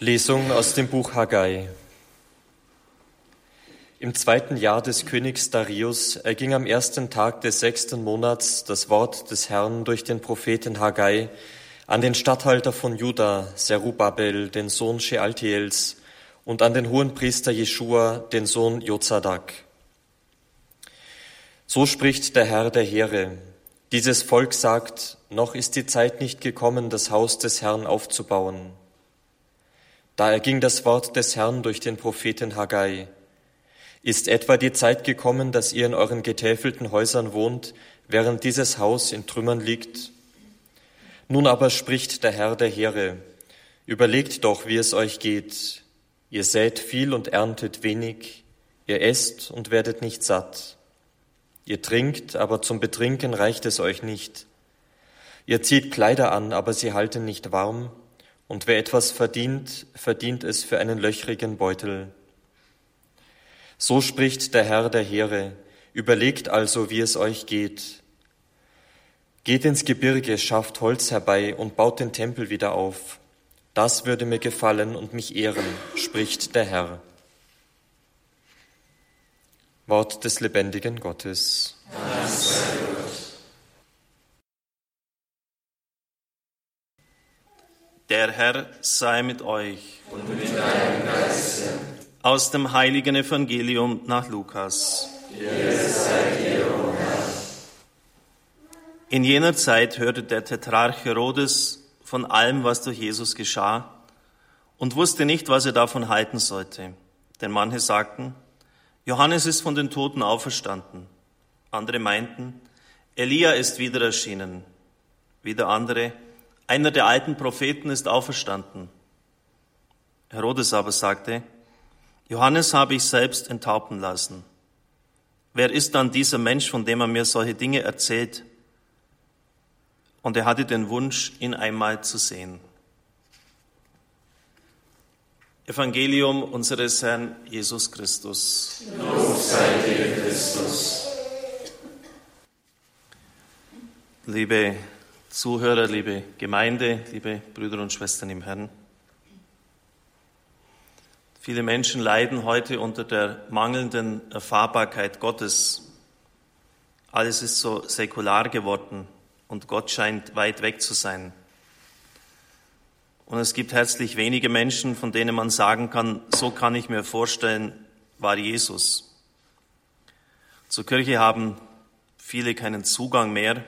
Lesung aus dem Buch Haggai. Im zweiten Jahr des Königs Darius erging am ersten Tag des sechsten Monats das Wort des Herrn durch den Propheten Haggai an den Statthalter von Juda, Serubabel, den Sohn Shealtiels, und an den Hohenpriester Jeschua, den Sohn Jozadak. So spricht der Herr der Heere. Dieses Volk sagt, noch ist die Zeit nicht gekommen, das Haus des Herrn aufzubauen. Da erging das Wort des Herrn durch den Propheten Haggai. Ist etwa die Zeit gekommen, dass ihr in euren getäfelten Häusern wohnt, während dieses Haus in Trümmern liegt? Nun aber spricht der Herr der Heere, überlegt doch, wie es euch geht. Ihr sät viel und erntet wenig, ihr esst und werdet nicht satt. Ihr trinkt, aber zum Betrinken reicht es euch nicht. Ihr zieht Kleider an, aber sie halten nicht warm und wer etwas verdient, verdient es für einen löchrigen Beutel. So spricht der Herr der Heere, überlegt also, wie es euch geht. Geht ins Gebirge, schafft Holz herbei und baut den Tempel wieder auf. Das würde mir gefallen und mich ehren, spricht der Herr. Wort des lebendigen Gottes. Dank Der Herr sei mit euch. Und mit deinem Geiste. Aus dem heiligen Evangelium nach Lukas. In jener Zeit hörte der Tetrarch Herodes von allem, was durch Jesus geschah, und wusste nicht, was er davon halten sollte. Denn manche sagten, Johannes ist von den Toten auferstanden. Andere meinten, Elia ist wieder erschienen. Wieder andere, einer der alten Propheten ist auferstanden. Herodes aber sagte, Johannes habe ich selbst enthaupten lassen. Wer ist dann dieser Mensch, von dem er mir solche Dinge erzählt? Und er hatte den Wunsch, ihn einmal zu sehen. Evangelium unseres Herrn Jesus Christus. Lob sei dir, Christus. Liebe Zuhörer, liebe Gemeinde, liebe Brüder und Schwestern im Herrn. Viele Menschen leiden heute unter der mangelnden Erfahrbarkeit Gottes. Alles ist so säkular geworden und Gott scheint weit weg zu sein. Und es gibt herzlich wenige Menschen, von denen man sagen kann, so kann ich mir vorstellen, war Jesus. Zur Kirche haben viele keinen Zugang mehr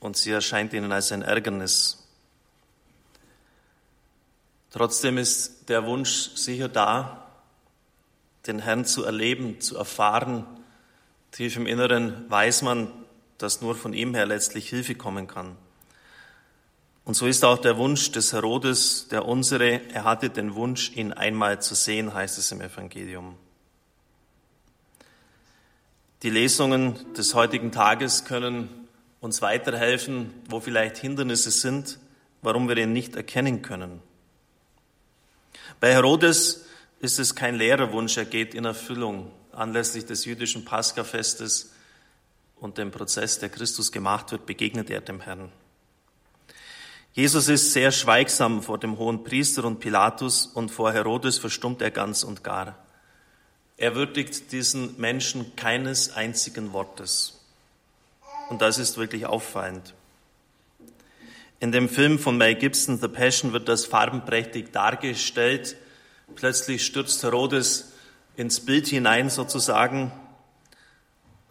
und sie erscheint ihnen als ein Ärgernis. Trotzdem ist der Wunsch sicher da, den Herrn zu erleben, zu erfahren. Tief im Inneren weiß man, dass nur von ihm her letztlich Hilfe kommen kann. Und so ist auch der Wunsch des Herodes, der unsere, er hatte den Wunsch, ihn einmal zu sehen, heißt es im Evangelium. Die Lesungen des heutigen Tages können uns weiterhelfen, wo vielleicht Hindernisse sind, warum wir ihn nicht erkennen können. Bei Herodes ist es kein leerer Wunsch, er geht in Erfüllung anlässlich des jüdischen Paschafestes und dem Prozess, der Christus gemacht wird, begegnet er dem Herrn. Jesus ist sehr schweigsam vor dem hohen Priester und Pilatus und vor Herodes verstummt er ganz und gar. Er würdigt diesen Menschen keines einzigen Wortes. Und das ist wirklich auffallend. In dem Film von Mel Gibson, The Passion, wird das farbenprächtig dargestellt. Plötzlich stürzt Herodes ins Bild hinein sozusagen,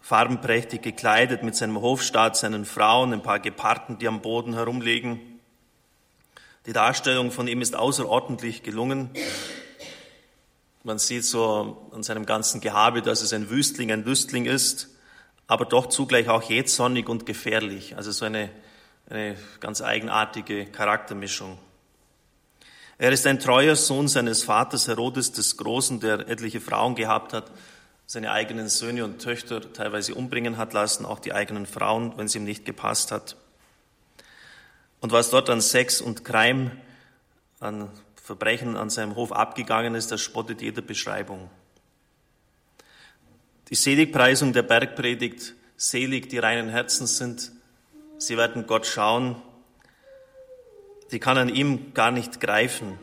farbenprächtig gekleidet mit seinem Hofstaat, seinen Frauen, ein paar Geparden, die am Boden herumliegen. Die Darstellung von ihm ist außerordentlich gelungen. Man sieht so an seinem ganzen Gehabe, dass es ein Wüstling, ein Lüstling ist aber doch zugleich auch jähzornig und gefährlich. Also so eine, eine ganz eigenartige Charaktermischung. Er ist ein treuer Sohn seines Vaters Herodes des Großen, der etliche Frauen gehabt hat, seine eigenen Söhne und Töchter teilweise umbringen hat lassen, auch die eigenen Frauen, wenn es ihm nicht gepasst hat. Und was dort an Sex und Crime, an Verbrechen an seinem Hof abgegangen ist, das spottet jeder Beschreibung. Die Seligpreisung der Bergpredigt, selig die reinen Herzen sind, sie werden Gott schauen, die kann an ihm gar nicht greifen.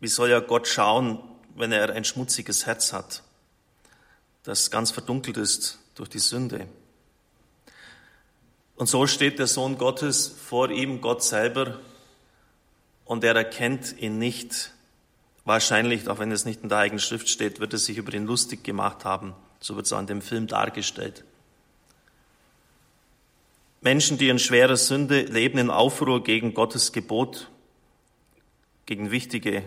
Wie soll ja Gott schauen, wenn er ein schmutziges Herz hat, das ganz verdunkelt ist durch die Sünde? Und so steht der Sohn Gottes vor ihm, Gott selber, und er erkennt ihn nicht. Wahrscheinlich, auch wenn es nicht in der eigenen Schrift steht, wird er sich über ihn lustig gemacht haben. So wird es auch in dem Film dargestellt. Menschen, die in schwerer Sünde leben, in Aufruhr gegen Gottes Gebot, gegen wichtige,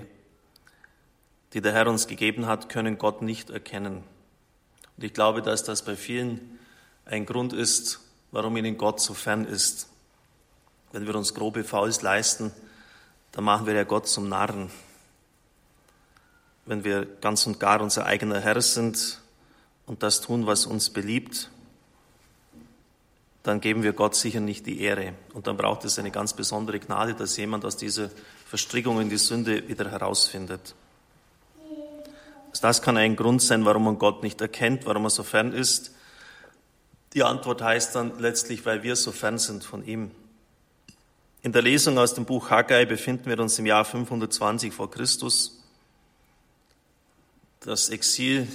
die der Herr uns gegeben hat, können Gott nicht erkennen. Und ich glaube, dass das bei vielen ein Grund ist, warum ihnen Gott so fern ist. Wenn wir uns grobe Fouls leisten, dann machen wir ja Gott zum Narren. Wenn wir ganz und gar unser eigener Herr sind und das tun, was uns beliebt, dann geben wir Gott sicher nicht die Ehre. Und dann braucht es eine ganz besondere Gnade, dass jemand aus dieser Verstrickung in die Sünde wieder herausfindet. Das kann ein Grund sein, warum man Gott nicht erkennt, warum er so fern ist. Die Antwort heißt dann letztlich, weil wir so fern sind von ihm. In der Lesung aus dem Buch Haggai befinden wir uns im Jahr 520 vor Christus. Das Exil,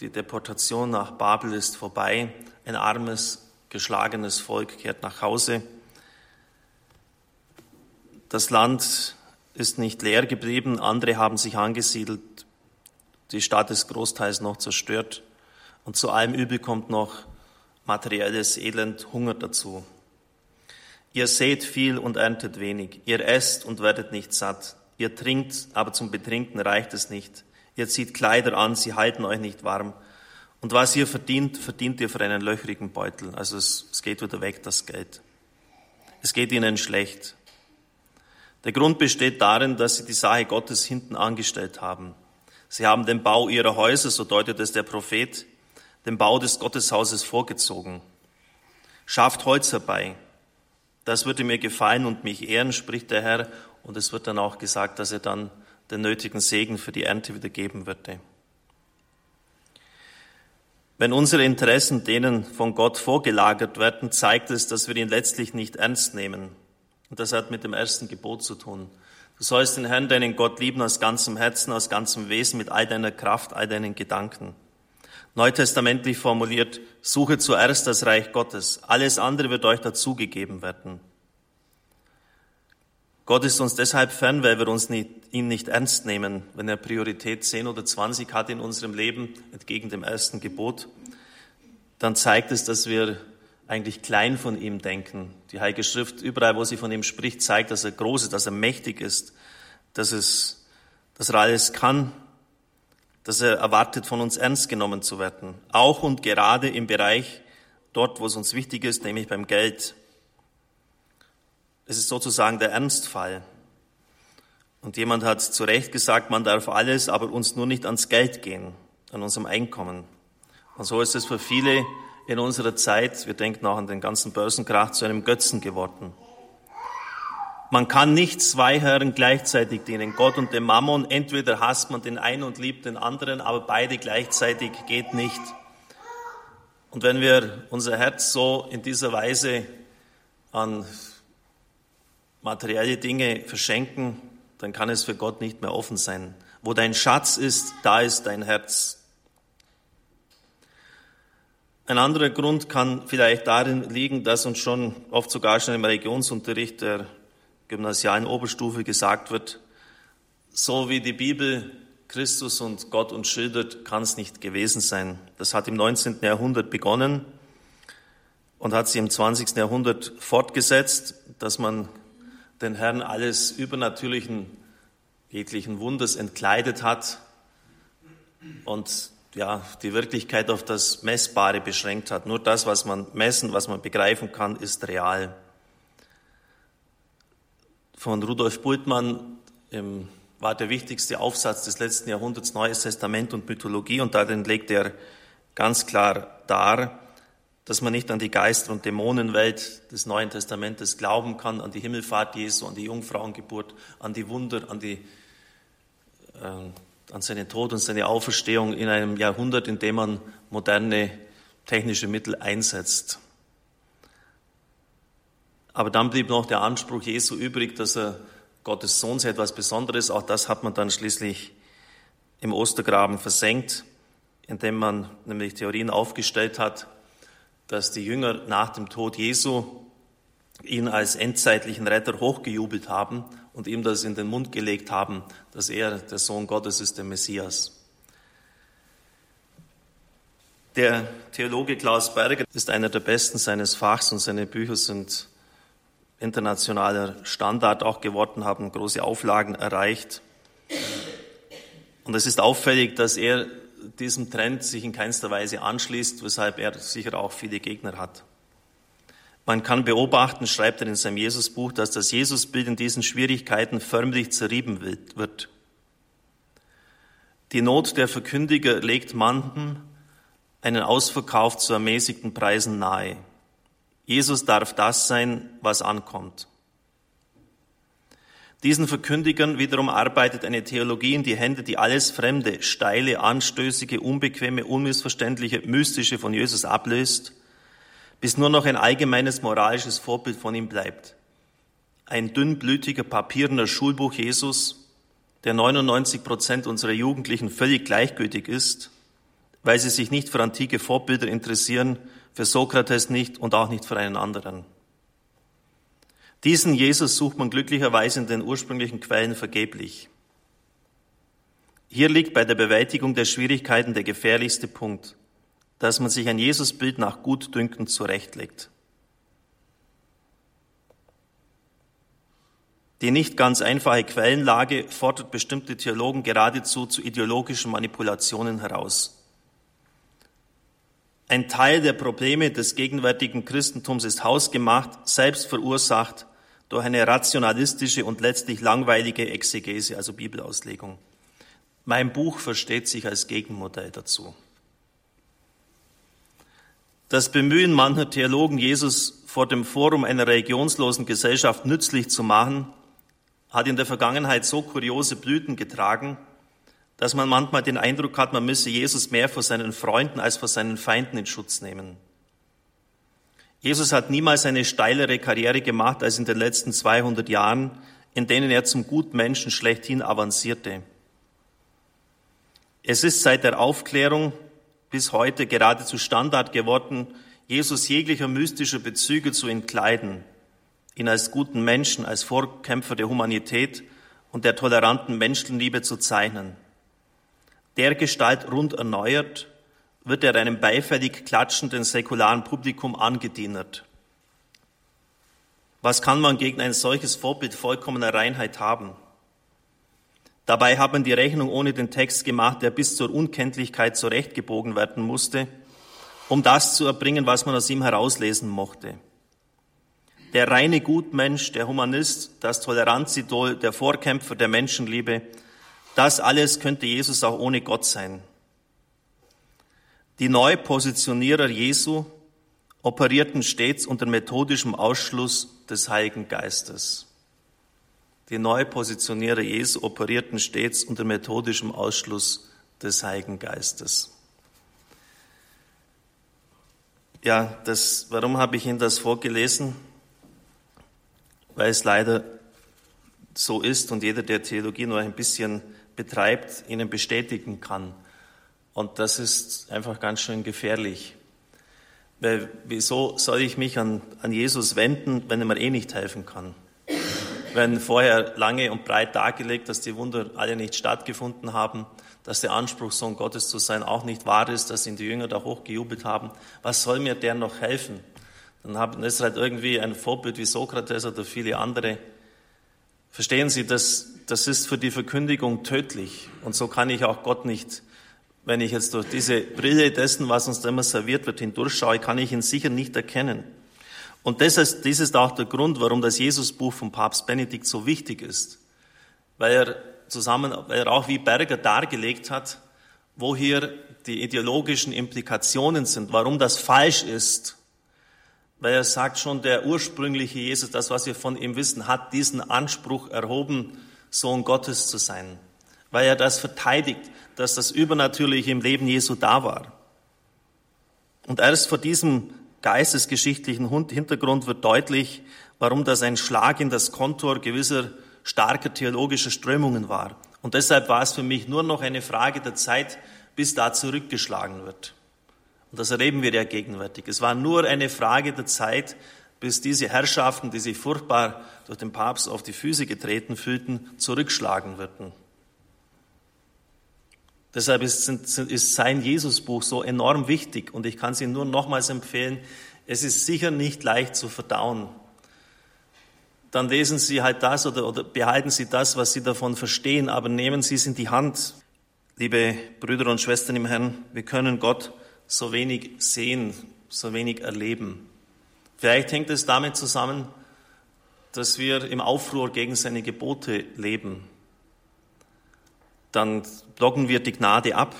die Deportation nach Babel ist vorbei. Ein armes, geschlagenes Volk kehrt nach Hause. Das Land ist nicht leer geblieben, andere haben sich angesiedelt. Die Stadt ist großteils noch zerstört. Und zu allem Übel kommt noch materielles Elend, Hunger dazu. Ihr seht viel und erntet wenig. Ihr esst und werdet nicht satt. Ihr trinkt, aber zum Betrinken reicht es nicht. Ihr zieht Kleider an, sie halten euch nicht warm. Und was ihr verdient, verdient ihr für einen löchrigen Beutel. Also es, es geht wieder weg, das Geld. Es geht ihnen schlecht. Der Grund besteht darin, dass sie die Sache Gottes hinten angestellt haben. Sie haben den Bau ihrer Häuser, so deutet es der Prophet, den Bau des Gotteshauses vorgezogen. Schafft Holz herbei. Das würde mir gefallen und mich ehren, spricht der Herr. Und es wird dann auch gesagt, dass er dann den nötigen Segen für die Ernte wieder geben würde. Wenn unsere Interessen denen von Gott vorgelagert werden, zeigt es, dass wir ihn letztlich nicht ernst nehmen. Und das hat mit dem ersten Gebot zu tun. Du sollst den Herrn, deinen Gott lieben aus ganzem Herzen, aus ganzem Wesen, mit all deiner Kraft, all deinen Gedanken. Neutestamentlich formuliert, suche zuerst das Reich Gottes. Alles andere wird euch dazugegeben werden. Gott ist uns deshalb fern, weil wir uns nicht, ihn nicht ernst nehmen, wenn er Priorität 10 oder 20 hat in unserem Leben, entgegen dem ersten Gebot. Dann zeigt es, dass wir eigentlich klein von ihm denken. Die Heilige Schrift, überall, wo sie von ihm spricht, zeigt, dass er groß ist, dass er mächtig ist, dass, es, dass er alles kann, dass er erwartet, von uns ernst genommen zu werden. Auch und gerade im Bereich dort, wo es uns wichtig ist, nämlich beim Geld. Es ist sozusagen der Ernstfall. Und jemand hat zu Recht gesagt, man darf alles, aber uns nur nicht ans Geld gehen, an unserem Einkommen. Und so ist es für viele in unserer Zeit, wir denken auch an den ganzen Börsenkrach, zu einem Götzen geworden. Man kann nicht zwei Herren gleichzeitig dienen, Gott und dem Mammon. Entweder hasst man den einen und liebt den anderen, aber beide gleichzeitig geht nicht. Und wenn wir unser Herz so in dieser Weise an materielle Dinge verschenken, dann kann es für Gott nicht mehr offen sein. Wo dein Schatz ist, da ist dein Herz. Ein anderer Grund kann vielleicht darin liegen, dass uns schon oft sogar schon im Religionsunterricht der gymnasialen Oberstufe gesagt wird, so wie die Bibel Christus und Gott uns schildert, kann es nicht gewesen sein. Das hat im 19. Jahrhundert begonnen und hat sich im 20. Jahrhundert fortgesetzt, dass man den Herrn alles übernatürlichen, jeglichen Wunders entkleidet hat und ja, die Wirklichkeit auf das Messbare beschränkt hat. Nur das, was man messen, was man begreifen kann, ist real von Rudolf Bultmann ähm, war der wichtigste Aufsatz des letzten Jahrhunderts Neues Testament und Mythologie und darin legt er ganz klar dar, dass man nicht an die Geister- und Dämonenwelt des Neuen Testamentes glauben kann, an die Himmelfahrt Jesu, an die Jungfrauengeburt, an die Wunder, an, die, äh, an seinen Tod und seine Auferstehung in einem Jahrhundert, in dem man moderne technische Mittel einsetzt. Aber dann blieb noch der Anspruch Jesu übrig, dass er Gottes Sohn sei etwas Besonderes. Auch das hat man dann schließlich im Ostergraben versenkt, indem man nämlich Theorien aufgestellt hat, dass die Jünger nach dem Tod Jesu ihn als endzeitlichen Retter hochgejubelt haben und ihm das in den Mund gelegt haben, dass er der Sohn Gottes ist, der Messias. Der Theologe Klaus Berger ist einer der besten seines Fachs und seine Bücher sind internationaler Standard auch geworden, haben große Auflagen erreicht. Und es ist auffällig, dass er diesem Trend sich in keinster Weise anschließt, weshalb er sicher auch viele Gegner hat. Man kann beobachten, schreibt er in seinem Jesusbuch, dass das Jesusbild in diesen Schwierigkeiten förmlich zerrieben wird. Die Not der Verkündiger legt manchen einen Ausverkauf zu ermäßigten Preisen nahe. Jesus darf das sein, was ankommt. Diesen Verkündigern wiederum arbeitet eine Theologie in die Hände, die alles Fremde, steile, anstößige, unbequeme, unmissverständliche, mystische von Jesus ablöst, bis nur noch ein allgemeines moralisches Vorbild von ihm bleibt. Ein dünnblütiger, papierender Schulbuch Jesus, der 99 Prozent unserer Jugendlichen völlig gleichgültig ist weil sie sich nicht für antike Vorbilder interessieren, für Sokrates nicht und auch nicht für einen anderen. Diesen Jesus sucht man glücklicherweise in den ursprünglichen Quellen vergeblich. Hier liegt bei der Bewältigung der Schwierigkeiten der gefährlichste Punkt, dass man sich ein Jesusbild nach Gutdünken zurechtlegt. Die nicht ganz einfache Quellenlage fordert bestimmte Theologen geradezu zu ideologischen Manipulationen heraus. Ein Teil der Probleme des gegenwärtigen Christentums ist hausgemacht, selbst verursacht durch eine rationalistische und letztlich langweilige Exegese, also Bibelauslegung. Mein Buch versteht sich als Gegenmodell dazu. Das Bemühen mancher Theologen, Jesus vor dem Forum einer religionslosen Gesellschaft nützlich zu machen, hat in der Vergangenheit so kuriose Blüten getragen, dass man manchmal den Eindruck hat, man müsse Jesus mehr vor seinen Freunden als vor seinen Feinden in Schutz nehmen. Jesus hat niemals eine steilere Karriere gemacht als in den letzten 200 Jahren, in denen er zum Gutmenschen schlechthin avancierte. Es ist seit der Aufklärung bis heute geradezu Standard geworden, Jesus jeglicher mystischer Bezüge zu entkleiden, ihn als guten Menschen, als Vorkämpfer der Humanität und der toleranten Menschenliebe zu zeichnen der Gestalt rund erneuert, wird er einem beifällig klatschenden säkularen Publikum angedienert. Was kann man gegen ein solches Vorbild vollkommener Reinheit haben? Dabei haben die Rechnung ohne den Text gemacht, der bis zur Unkenntlichkeit zurechtgebogen werden musste, um das zu erbringen, was man aus ihm herauslesen mochte. Der reine Gutmensch, der Humanist, das Toleranzidol, der Vorkämpfer der Menschenliebe, das alles könnte Jesus auch ohne Gott sein. Die Neupositionierer Jesu operierten stets unter methodischem Ausschluss des Heiligen Geistes. Die Neupositionierer Jesu operierten stets unter methodischem Ausschluss des Heiligen Geistes. Ja, das, warum habe ich Ihnen das vorgelesen? Weil es leider so ist und jeder, der Theologie nur ein bisschen betreibt, ihnen bestätigen kann. Und das ist einfach ganz schön gefährlich. Weil wieso soll ich mich an, an Jesus wenden, wenn er mir eh nicht helfen kann? Wenn vorher lange und breit dargelegt, dass die Wunder alle nicht stattgefunden haben, dass der Anspruch, Sohn Gottes zu sein, auch nicht wahr ist, dass ihn die Jünger da hochgejubelt haben, was soll mir der noch helfen? Dann haben es halt irgendwie ein Vorbild wie Sokrates oder viele andere. Verstehen Sie, das, das ist für die Verkündigung tödlich. Und so kann ich auch Gott nicht, wenn ich jetzt durch diese Brille dessen, was uns da immer serviert wird, hindurchschaue, kann ich ihn sicher nicht erkennen. Und das ist, dies ist auch der Grund, warum das Jesusbuch von Papst Benedikt so wichtig ist. Weil er zusammen, weil er auch wie Berger dargelegt hat, wo hier die ideologischen Implikationen sind, warum das falsch ist, weil er sagt schon, der ursprüngliche Jesus, das, was wir von ihm wissen, hat diesen Anspruch erhoben, Sohn Gottes zu sein, weil er das verteidigt, dass das Übernatürliche im Leben Jesu da war. Und erst vor diesem geistesgeschichtlichen Hintergrund wird deutlich, warum das ein Schlag in das Kontor gewisser starker theologischer Strömungen war. Und deshalb war es für mich nur noch eine Frage der Zeit, bis da zurückgeschlagen wird. Und das erleben wir ja gegenwärtig. Es war nur eine Frage der Zeit, bis diese Herrschaften, die sich furchtbar durch den Papst auf die Füße getreten fühlten, zurückschlagen würden. Deshalb ist, ist sein Jesusbuch so enorm wichtig und ich kann es Ihnen nur nochmals empfehlen. Es ist sicher nicht leicht zu verdauen. Dann lesen Sie halt das oder, oder behalten Sie das, was Sie davon verstehen, aber nehmen Sie es in die Hand. Liebe Brüder und Schwestern im Herrn, wir können Gott so wenig sehen, so wenig erleben. Vielleicht hängt es damit zusammen, dass wir im Aufruhr gegen seine Gebote leben dann blocken wir die Gnade ab.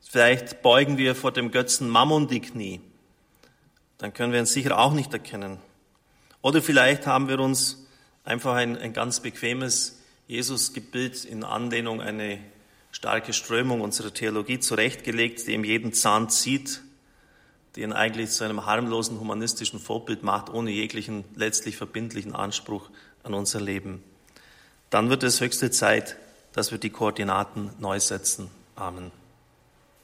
Vielleicht beugen wir vor dem Götzen Mammon die Knie. Dann können wir ihn sicher auch nicht erkennen. Oder vielleicht haben wir uns einfach ein, ein ganz bequemes Jesusgebild in Anlehnung eine starke Strömung unserer Theologie zurechtgelegt, die ihm jeden Zahn zieht, die ihn eigentlich zu einem harmlosen humanistischen Vorbild macht, ohne jeglichen letztlich verbindlichen Anspruch an unser Leben. Dann wird es höchste Zeit, dass wir die Koordinaten neu setzen. Amen.